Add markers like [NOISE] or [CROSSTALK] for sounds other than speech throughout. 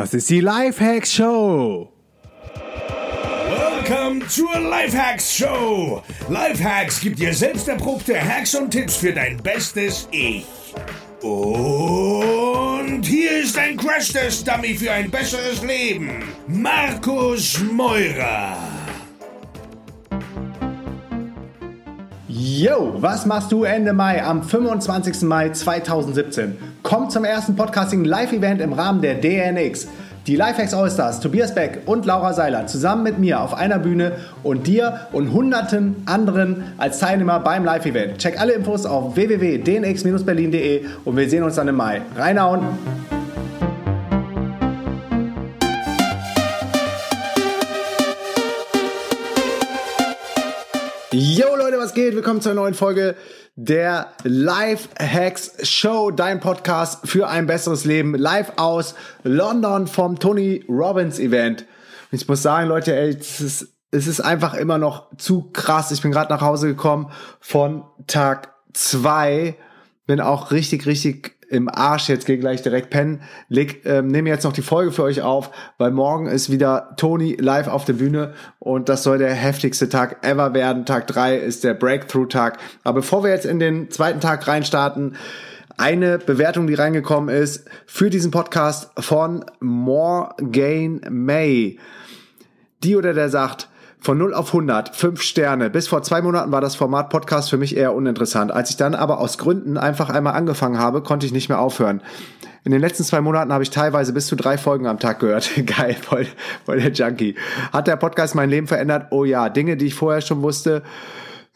Das ist die Lifehacks Show. Welcome zur Lifehacks Show. Lifehacks gibt dir selbst erprobte Hacks und Tipps für dein bestes Ich. Und hier ist ein Crash-Test-Dummy für ein besseres Leben. Markus Meurer. Yo, was machst du Ende Mai am 25. Mai 2017? Komm zum ersten Podcasting Live-Event im Rahmen der DNX. Die Lifehacks Allstars, Tobias Beck und Laura Seiler zusammen mit mir auf einer Bühne und dir und hunderten anderen als Teilnehmer beim Live-Event. Check alle Infos auf www.dnx-berlin.de und wir sehen uns dann im Mai. Reinhauen! Yo Leute, was geht? Willkommen zur neuen Folge der Life Hacks Show, dein Podcast für ein besseres Leben, live aus London vom Tony Robbins Event. Ich muss sagen, Leute, ey, es ist, es ist einfach immer noch zu krass. Ich bin gerade nach Hause gekommen von Tag zwei, bin auch richtig, richtig im Arsch, jetzt gehe gleich direkt pennen. Leg, ähm, nehme jetzt noch die Folge für euch auf, weil morgen ist wieder Tony live auf der Bühne und das soll der heftigste Tag ever werden. Tag drei ist der Breakthrough-Tag. Aber bevor wir jetzt in den zweiten Tag reinstarten, eine Bewertung, die reingekommen ist für diesen Podcast von Morgan May. Die oder der sagt, von 0 auf 100, 5 Sterne. Bis vor zwei Monaten war das Format Podcast für mich eher uninteressant. Als ich dann aber aus Gründen einfach einmal angefangen habe, konnte ich nicht mehr aufhören. In den letzten zwei Monaten habe ich teilweise bis zu drei Folgen am Tag gehört. [LAUGHS] Geil, voll, voll der Junkie. Hat der Podcast mein Leben verändert? Oh ja, Dinge, die ich vorher schon wusste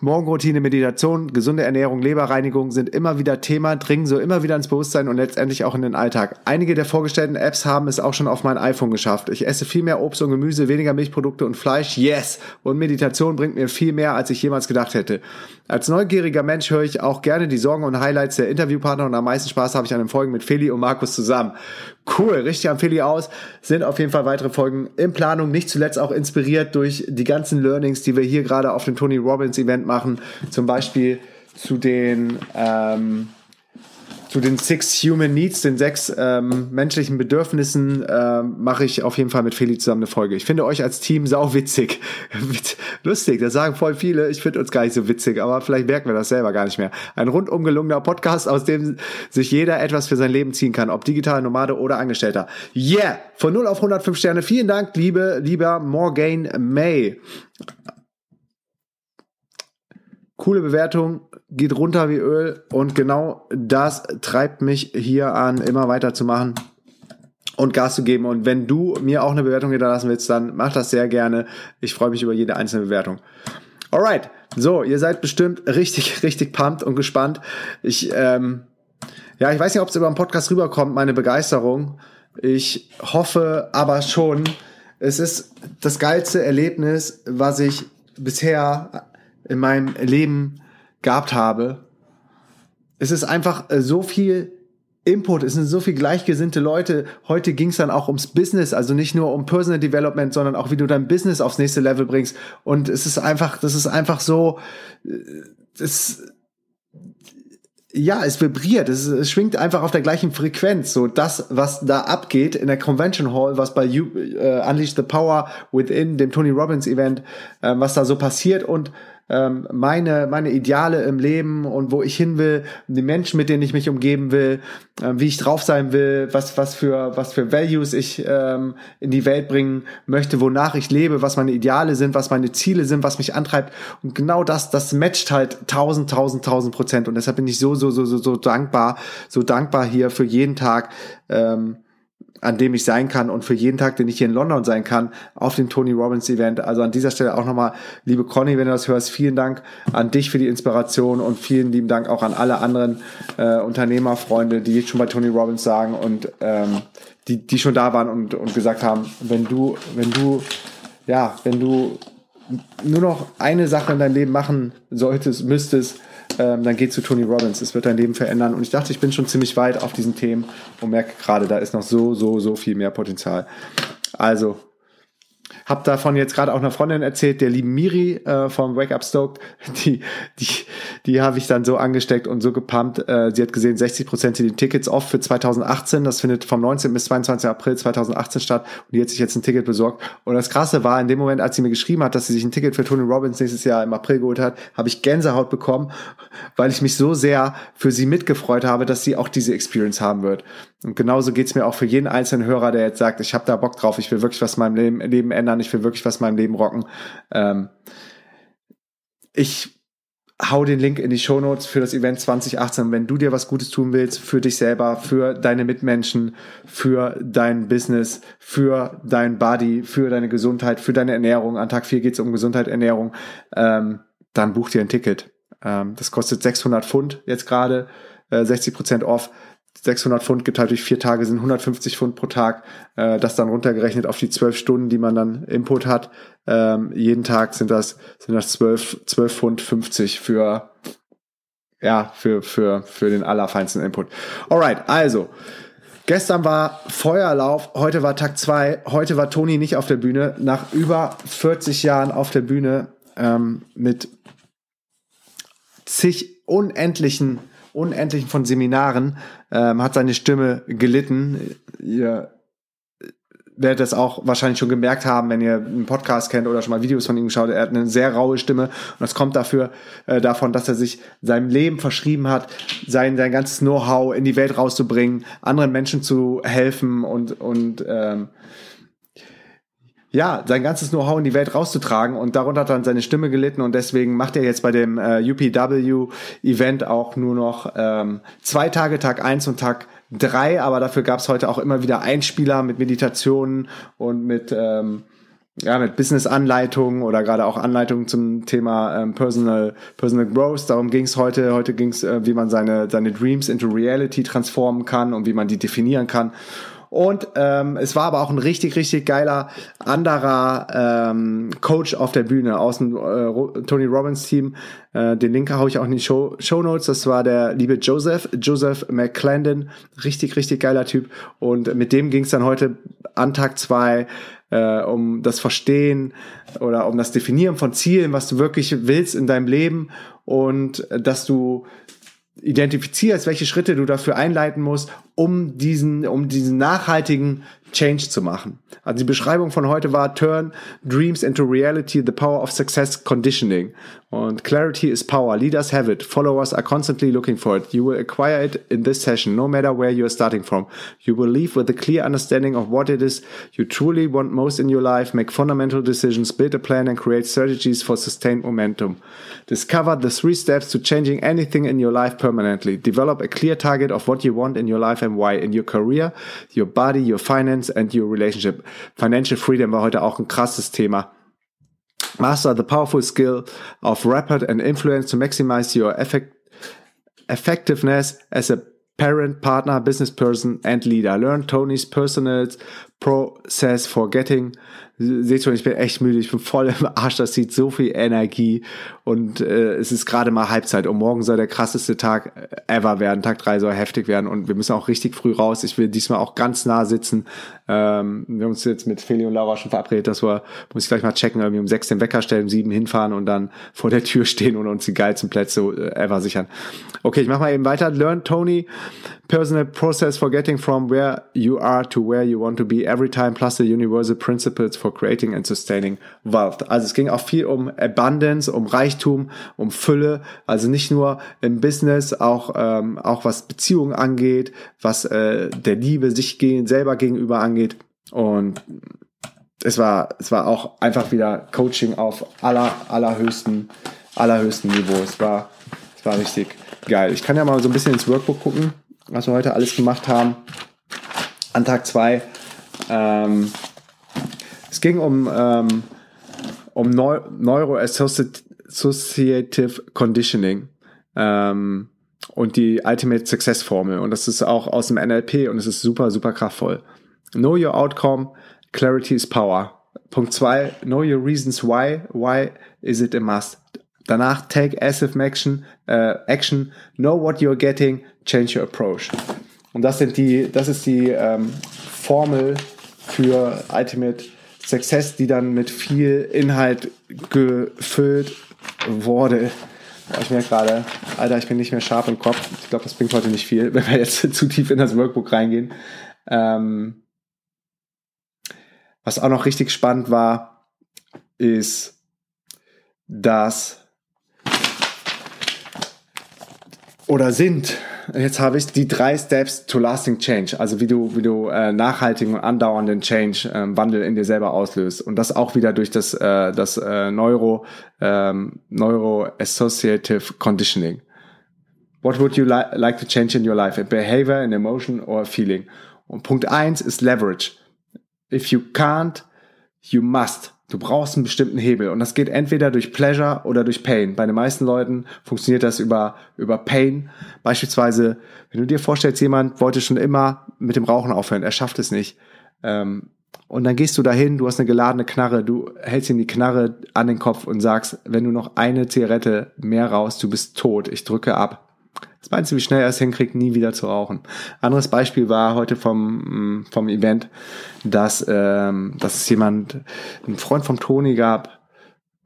Morgenroutine, Meditation, gesunde Ernährung, Leberreinigung sind immer wieder Thema, dringen so immer wieder ins Bewusstsein und letztendlich auch in den Alltag. Einige der vorgestellten Apps haben es auch schon auf mein iPhone geschafft. Ich esse viel mehr Obst und Gemüse, weniger Milchprodukte und Fleisch, yes! Und Meditation bringt mir viel mehr, als ich jemals gedacht hätte. Als neugieriger Mensch höre ich auch gerne die Sorgen und Highlights der Interviewpartner und am meisten Spaß habe ich an den Folgen mit Feli und Markus zusammen. Cool, richtig am Feli aus. Sind auf jeden Fall weitere Folgen in Planung, nicht zuletzt auch inspiriert durch die ganzen Learnings, die wir hier gerade auf dem Tony Robbins Event machen. Zum Beispiel zu den ähm, zu den Six Human Needs, den sechs ähm, menschlichen Bedürfnissen, ähm, mache ich auf jeden Fall mit Feli zusammen eine Folge. Ich finde euch als Team sau witzig. [LAUGHS] Lustig, das sagen voll viele. Ich finde uns gar nicht so witzig, aber vielleicht merken wir das selber gar nicht mehr. Ein rundum gelungener Podcast, aus dem sich jeder etwas für sein Leben ziehen kann, ob digital, Nomade oder Angestellter. Yeah! Von 0 auf 105 Sterne. Vielen Dank, liebe, lieber Morgan May. Coole Bewertung, geht runter wie Öl und genau das treibt mich hier an, immer weiterzumachen und Gas zu geben. Und wenn du mir auch eine Bewertung hinterlassen willst, dann mach das sehr gerne. Ich freue mich über jede einzelne Bewertung. Alright, so, ihr seid bestimmt richtig, [LAUGHS] richtig pumped und gespannt. Ich, ähm, ja, ich weiß nicht, ob es über den Podcast rüberkommt, meine Begeisterung. Ich hoffe aber schon, es ist das geilste Erlebnis, was ich bisher in meinem Leben gehabt habe. Es ist einfach äh, so viel Input, es sind so viel gleichgesinnte Leute. Heute ging es dann auch ums Business, also nicht nur um Personal Development, sondern auch wie du dein Business aufs nächste Level bringst. Und es ist einfach, das ist einfach so, äh, das, ja, es vibriert, es, es schwingt einfach auf der gleichen Frequenz. So das, was da abgeht in der Convention Hall, was bei you, uh, Unleash the Power Within, dem Tony Robbins Event, äh, was da so passiert und ähm, meine, meine Ideale im Leben und wo ich hin will, die Menschen, mit denen ich mich umgeben will, äh, wie ich drauf sein will, was, was für, was für Values ich ähm, in die Welt bringen möchte, wonach ich lebe, was meine Ideale sind, was meine Ziele sind, was mich antreibt. Und genau das, das matcht halt tausend, tausend, tausend Prozent. Und deshalb bin ich so, so, so, so, so dankbar, so dankbar hier für jeden Tag. Ähm, an dem ich sein kann und für jeden Tag, den ich hier in London sein kann, auf dem Tony Robbins Event. Also an dieser Stelle auch nochmal, liebe Conny, wenn du das hörst, vielen Dank an dich für die Inspiration und vielen lieben Dank auch an alle anderen äh, Unternehmerfreunde, die jetzt schon bei Tony Robbins sagen und ähm, die, die schon da waren und, und gesagt haben, wenn du, wenn du, ja, wenn du nur noch eine Sache in deinem Leben machen solltest, müsstest, ähm, dann geh zu Tony Robbins. Es wird dein Leben verändern. Und ich dachte, ich bin schon ziemlich weit auf diesen Themen und merke gerade, da ist noch so, so, so viel mehr Potenzial. Also, hab davon jetzt gerade auch einer Freundin erzählt, der lieben Miri äh, vom Wake Up Stoked, die, die, die habe ich dann so angesteckt und so gepumpt. Äh, sie hat gesehen, 60 Prozent sind die Tickets off für 2018. Das findet vom 19. bis 22. April 2018 statt. Und die hat sich jetzt ein Ticket besorgt. Und das Krasse war, in dem Moment, als sie mir geschrieben hat, dass sie sich ein Ticket für Tony Robbins nächstes Jahr im April geholt hat, habe ich Gänsehaut bekommen, weil ich mich so sehr für sie mitgefreut habe, dass sie auch diese Experience haben wird. Und genauso geht's mir auch für jeden einzelnen Hörer, der jetzt sagt, ich habe da Bock drauf, ich will wirklich was in meinem Leben, Leben ändern, ich will wirklich was in meinem Leben rocken. Ähm, ich hau den Link in die Show Notes für das Event 2018. wenn du dir was Gutes tun willst, für dich selber, für deine Mitmenschen, für dein Business, für dein Body, für deine Gesundheit, für deine Ernährung, an Tag 4 geht's um Gesundheit, Ernährung, ähm, dann buch dir ein Ticket. Ähm, das kostet 600 Pfund jetzt gerade, äh, 60 Prozent off. 600 Pfund geteilt durch vier Tage sind 150 Pfund pro Tag. Äh, das dann runtergerechnet auf die zwölf Stunden, die man dann Input hat. Ähm, jeden Tag sind das sind das 12, 12 Pfund 50 für ja für für für den allerfeinsten Input. Alright, also Gestern war Feuerlauf, heute war Tag zwei. Heute war Toni nicht auf der Bühne. Nach über 40 Jahren auf der Bühne ähm, mit zig unendlichen unendlichen von Seminaren, ähm, hat seine Stimme gelitten. Ihr werdet das auch wahrscheinlich schon gemerkt haben, wenn ihr einen Podcast kennt oder schon mal Videos von ihm geschaut. Er hat eine sehr raue Stimme und das kommt dafür äh, davon, dass er sich seinem Leben verschrieben hat, sein sein ganzes Know-how in die Welt rauszubringen, anderen Menschen zu helfen und und ähm, ja, sein ganzes Know-how in die Welt rauszutragen und darunter hat dann seine Stimme gelitten und deswegen macht er jetzt bei dem äh, UPW-Event auch nur noch ähm, zwei Tage, Tag eins und Tag drei, aber dafür gab es heute auch immer wieder Einspieler mit Meditationen und mit ähm, ja, mit Business-Anleitungen oder gerade auch Anleitungen zum Thema ähm, Personal, Personal Growth. Darum ging es heute. Heute ging es, äh, wie man seine, seine Dreams into Reality transformen kann und wie man die definieren kann. Und ähm, es war aber auch ein richtig, richtig geiler anderer ähm, Coach auf der Bühne aus dem äh, Tony Robbins Team. Äh, den Link haue ich auch in die Show, Show Notes. Das war der liebe Joseph, Joseph McClendon. Richtig, richtig geiler Typ. Und mit dem ging es dann heute an Tag zwei äh, um das Verstehen oder um das Definieren von Zielen, was du wirklich willst in deinem Leben und äh, dass du identifizierst, welche Schritte du dafür einleiten musst, um diesen, um diesen nachhaltigen Change zu machen. Also die Beschreibung von heute war Turn Dreams into Reality, the power of success conditioning. Und Clarity is power. Leaders have it. Followers are constantly looking for it. You will acquire it in this session, no matter where you are starting from. You will leave with a clear understanding of what it is you truly want most in your life, make fundamental decisions, build a plan, and create strategies for sustained momentum. Discover the three steps to changing anything in your life permanently. Develop a clear target of what you want in your life and why in your career, your body, your finance, and your relationship. Financial freedom war heute auch ein krasses Thema. Master the powerful skill of rapid and influence to maximize your effect effectiveness as a parent, partner, business person, and leader. Learn Tony's personal process for getting seht schon, ich bin echt müde, ich bin voll im Arsch, das sieht so viel Energie und äh, es ist gerade mal Halbzeit und morgen soll der krasseste Tag ever werden, Tag drei soll heftig werden und wir müssen auch richtig früh raus. Ich will diesmal auch ganz nah sitzen. Ähm, wir haben uns jetzt mit Feli und Laura schon verabredet, dass wir, muss ich gleich mal checken, irgendwie um sechs den Wecker stellen, um sieben hinfahren und dann vor der Tür stehen und uns die geilsten Plätze äh, ever sichern. Okay, ich mach mal eben weiter. Learn Tony, personal process for from where you are to where you want to be every time plus the universal principles for for creating and sustaining wealth. Also es ging auch viel um Abundance, um Reichtum, um Fülle. Also nicht nur im Business, auch ähm, auch was Beziehungen angeht, was äh, der Liebe sich gegen, selber gegenüber angeht. Und es war es war auch einfach wieder Coaching auf aller allerhöchsten allerhöchsten Niveau. Es war es war richtig geil. Ich kann ja mal so ein bisschen ins Workbook gucken, was wir heute alles gemacht haben. An Tag zwei ähm, es ging um, ähm, um Neu Neuroassociative Conditioning ähm, und die Ultimate Success Formel. Und das ist auch aus dem NLP und es ist super, super kraftvoll. Know your outcome, clarity is power. Punkt zwei, know your reasons why, why is it a must. Danach take active action, äh, action, know what you're getting, change your approach. Und das sind die, das ist die ähm, Formel für Ultimate Success, die dann mit viel Inhalt gefüllt wurde. Ich merke gerade, Alter, ich bin nicht mehr scharf im Kopf. Ich glaube, das bringt heute nicht viel, [LAUGHS] wenn wir jetzt zu tief in das Workbook reingehen. Ähm, was auch noch richtig spannend war, ist, dass oder sind jetzt habe ich die drei Steps to lasting change, also wie du, wie du äh, nachhaltigen und andauernden Change, ähm, Wandel in dir selber auslöst. Und das auch wieder durch das, äh, das äh, Neuro, ähm, Neuro Associative Conditioning. What would you li like to change in your life? A behavior, an emotion or a feeling? Und Punkt eins ist Leverage. If you can't, you must. Du brauchst einen bestimmten Hebel und das geht entweder durch Pleasure oder durch Pain. Bei den meisten Leuten funktioniert das über, über Pain. Beispielsweise, wenn du dir vorstellst, jemand wollte schon immer mit dem Rauchen aufhören, er schafft es nicht. Ähm, und dann gehst du dahin, du hast eine geladene Knarre, du hältst ihm die Knarre an den Kopf und sagst, wenn du noch eine Zigarette mehr raus, du bist tot, ich drücke ab. Das meinst du, wie schnell er es hinkriegt, nie wieder zu rauchen? Anderes Beispiel war heute vom, vom Event, dass, ähm, dass es jemand, ein Freund vom Toni gab,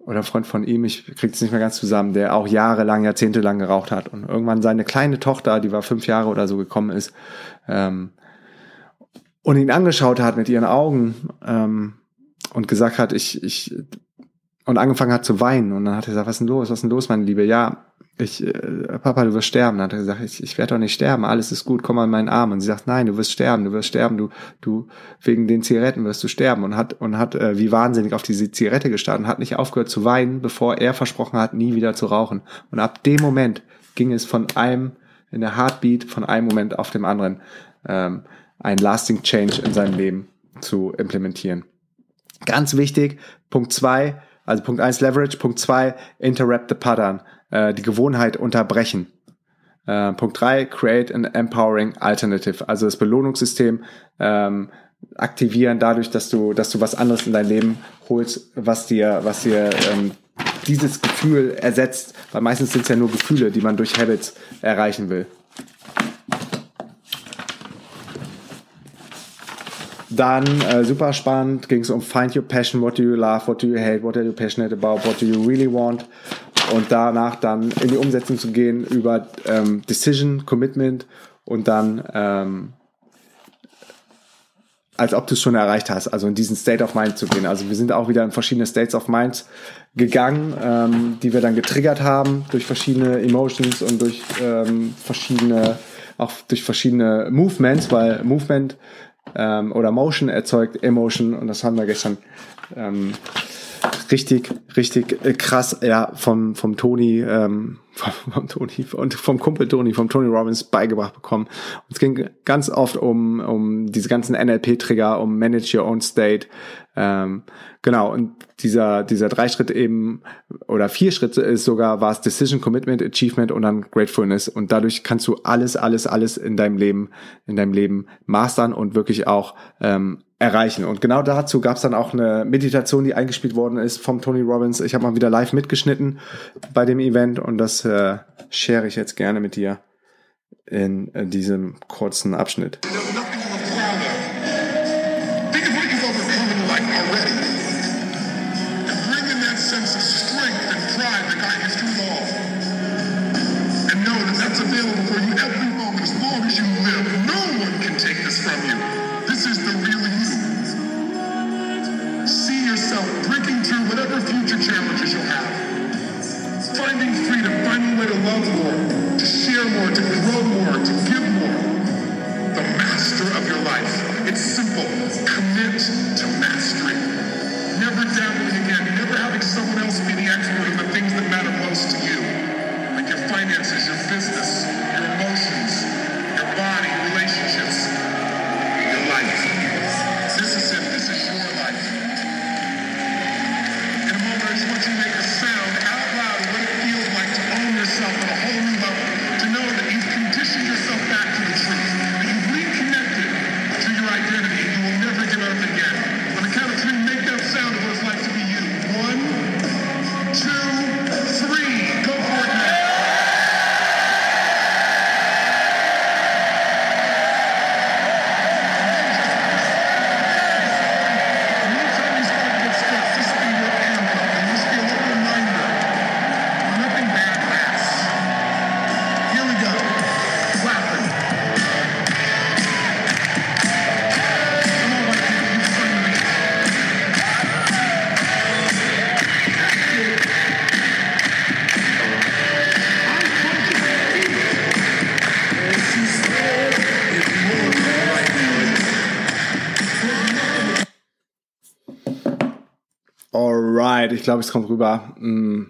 oder Freund von ihm, ich krieg's nicht mehr ganz zusammen, der auch jahrelang, jahrzehntelang geraucht hat und irgendwann seine kleine Tochter, die war fünf Jahre oder so gekommen ist, ähm, und ihn angeschaut hat mit ihren Augen ähm, und gesagt hat, ich, ich, und angefangen hat zu weinen und dann hat er gesagt, was ist denn los, was ist denn los, meine Liebe? Ja, ich, äh, Papa, du wirst sterben. Dann hat er gesagt, ich, ich werde doch nicht sterben, alles ist gut, komm an meinen Arm. Und sie sagt, nein, du wirst sterben, du wirst sterben, du, du, wegen den Zigaretten wirst du sterben. Und hat, und hat äh, wie wahnsinnig auf diese Zigarette gestartet und hat nicht aufgehört zu weinen, bevor er versprochen hat, nie wieder zu rauchen. Und ab dem Moment ging es von einem, in der Heartbeat, von einem Moment auf dem anderen, ähm, ein lasting change in seinem Leben zu implementieren. Ganz wichtig, Punkt zwei, also Punkt eins Leverage, Punkt zwei Interrupt the Pattern äh, die Gewohnheit unterbrechen. Äh, Punkt drei create an empowering alternative, also das Belohnungssystem ähm, aktivieren dadurch, dass du, dass du was anderes in dein Leben holst, was dir, was dir ähm, dieses Gefühl ersetzt, weil meistens sind es ja nur Gefühle, die man durch Habits erreichen will. Dann äh, super spannend ging es um Find Your Passion, What do you love, What do you hate, What are you passionate about, What do you really want und danach dann in die Umsetzung zu gehen über ähm, Decision, Commitment und dann ähm, als ob du es schon erreicht hast, also in diesen State of Mind zu gehen. Also wir sind auch wieder in verschiedene States of Mind gegangen, ähm, die wir dann getriggert haben durch verschiedene Emotions und durch ähm, verschiedene, auch durch verschiedene Movements, weil Movement ähm, oder Motion erzeugt Emotion und das haben wir gestern ähm, richtig, richtig äh, krass, ja, vom, vom Toni, ähm, [LAUGHS] vom, vom Toni und vom Kumpel Toni, vom Tony Robbins beigebracht bekommen. Und es ging ganz oft um, um diese ganzen NLP-Trigger, um Manage Your Own State. Ähm, genau, und dieser, dieser drei Schritte eben, oder vier Schritte ist sogar, war es Decision, Commitment, Achievement und dann Gratefulness. Und dadurch kannst du alles, alles, alles in deinem Leben, in deinem Leben mastern und wirklich auch ähm, erreichen. Und genau dazu gab es dann auch eine Meditation, die eingespielt worden ist vom Tony Robbins. Ich habe mal wieder live mitgeschnitten bei dem Event und das äh, share ich jetzt gerne mit dir in, in diesem kurzen Abschnitt. Alright, ich glaube, es kommt rüber. Mm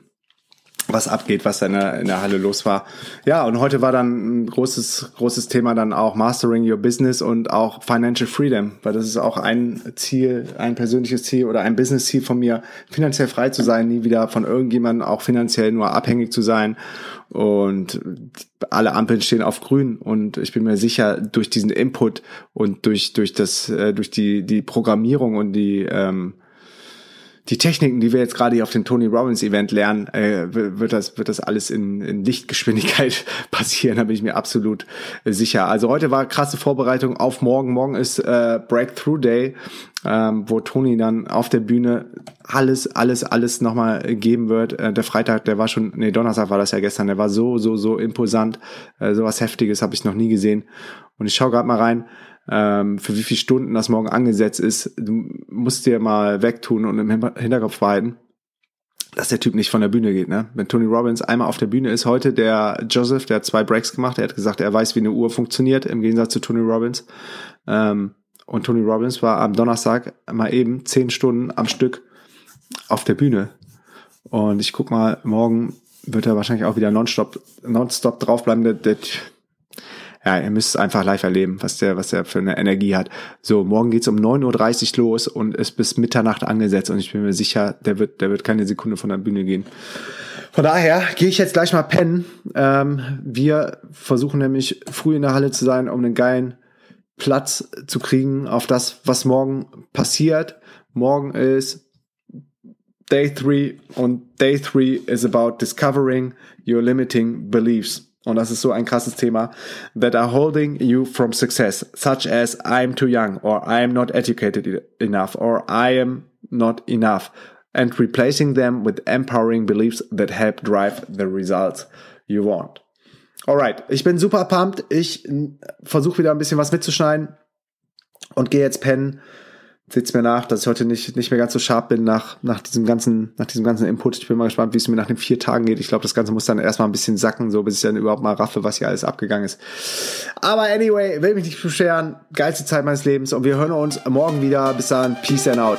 was abgeht, was da in der, in der Halle los war. Ja, und heute war dann ein großes, großes Thema dann auch Mastering Your Business und auch Financial Freedom, weil das ist auch ein Ziel, ein persönliches Ziel oder ein Business-Ziel von mir, finanziell frei zu sein, nie wieder von irgendjemandem auch finanziell nur abhängig zu sein. Und alle Ampeln stehen auf grün und ich bin mir sicher, durch diesen Input und durch, durch das, äh, durch die, die Programmierung und die, ähm, die Techniken, die wir jetzt gerade hier auf dem Tony Robbins Event lernen, äh, wird das wird das alles in, in Lichtgeschwindigkeit [LAUGHS] passieren, da bin ich mir absolut äh, sicher. Also heute war krasse Vorbereitung auf morgen. Morgen ist äh, Breakthrough Day, ähm, wo Tony dann auf der Bühne alles, alles, alles nochmal geben wird. Äh, der Freitag, der war schon, nee, Donnerstag war das ja gestern, der war so, so, so imposant. Äh, sowas Heftiges habe ich noch nie gesehen. Und ich schaue gerade mal rein ähm, für wie viele Stunden das morgen angesetzt ist. Du musst dir mal wegtun und im Hinterkopf behalten, dass der Typ nicht von der Bühne geht. Ne? Wenn Tony Robbins einmal auf der Bühne ist, heute der Joseph, der hat zwei Breaks gemacht, er hat gesagt, er weiß, wie eine Uhr funktioniert, im Gegensatz zu Tony Robbins. Ähm, und Tony Robbins war am Donnerstag mal eben zehn Stunden am Stück auf der Bühne. Und ich guck mal, morgen wird er wahrscheinlich auch wieder nonstop, nonstop draufbleiben. Der, der, ja, ihr müsst es einfach live erleben, was der, was der für eine Energie hat. So, morgen geht's um 9.30 Uhr los und ist bis Mitternacht angesetzt und ich bin mir sicher, der wird, der wird keine Sekunde von der Bühne gehen. Von daher gehe ich jetzt gleich mal pennen. Ähm, wir versuchen nämlich früh in der Halle zu sein, um einen geilen Platz zu kriegen auf das, was morgen passiert. Morgen ist Day 3 und Day 3 is about discovering your limiting beliefs und das ist so ein krasses Thema, that are holding you from success, such as I'm too young or I'm not educated enough or I am not enough and replacing them with empowering beliefs that help drive the results you want. Alright, ich bin super pumped. Ich versuche wieder ein bisschen was mitzuschneiden und gehe jetzt pennen seht's mir nach, dass ich heute nicht, nicht mehr ganz so scharf bin nach, nach diesem ganzen, nach diesem ganzen Input. Ich bin mal gespannt, wie es mir nach den vier Tagen geht. Ich glaube, das Ganze muss dann erstmal ein bisschen sacken, so bis ich dann überhaupt mal raffe, was hier alles abgegangen ist. Aber anyway, will mich nicht beschweren. Geilste Zeit meines Lebens und wir hören uns morgen wieder. Bis dann. Peace and out.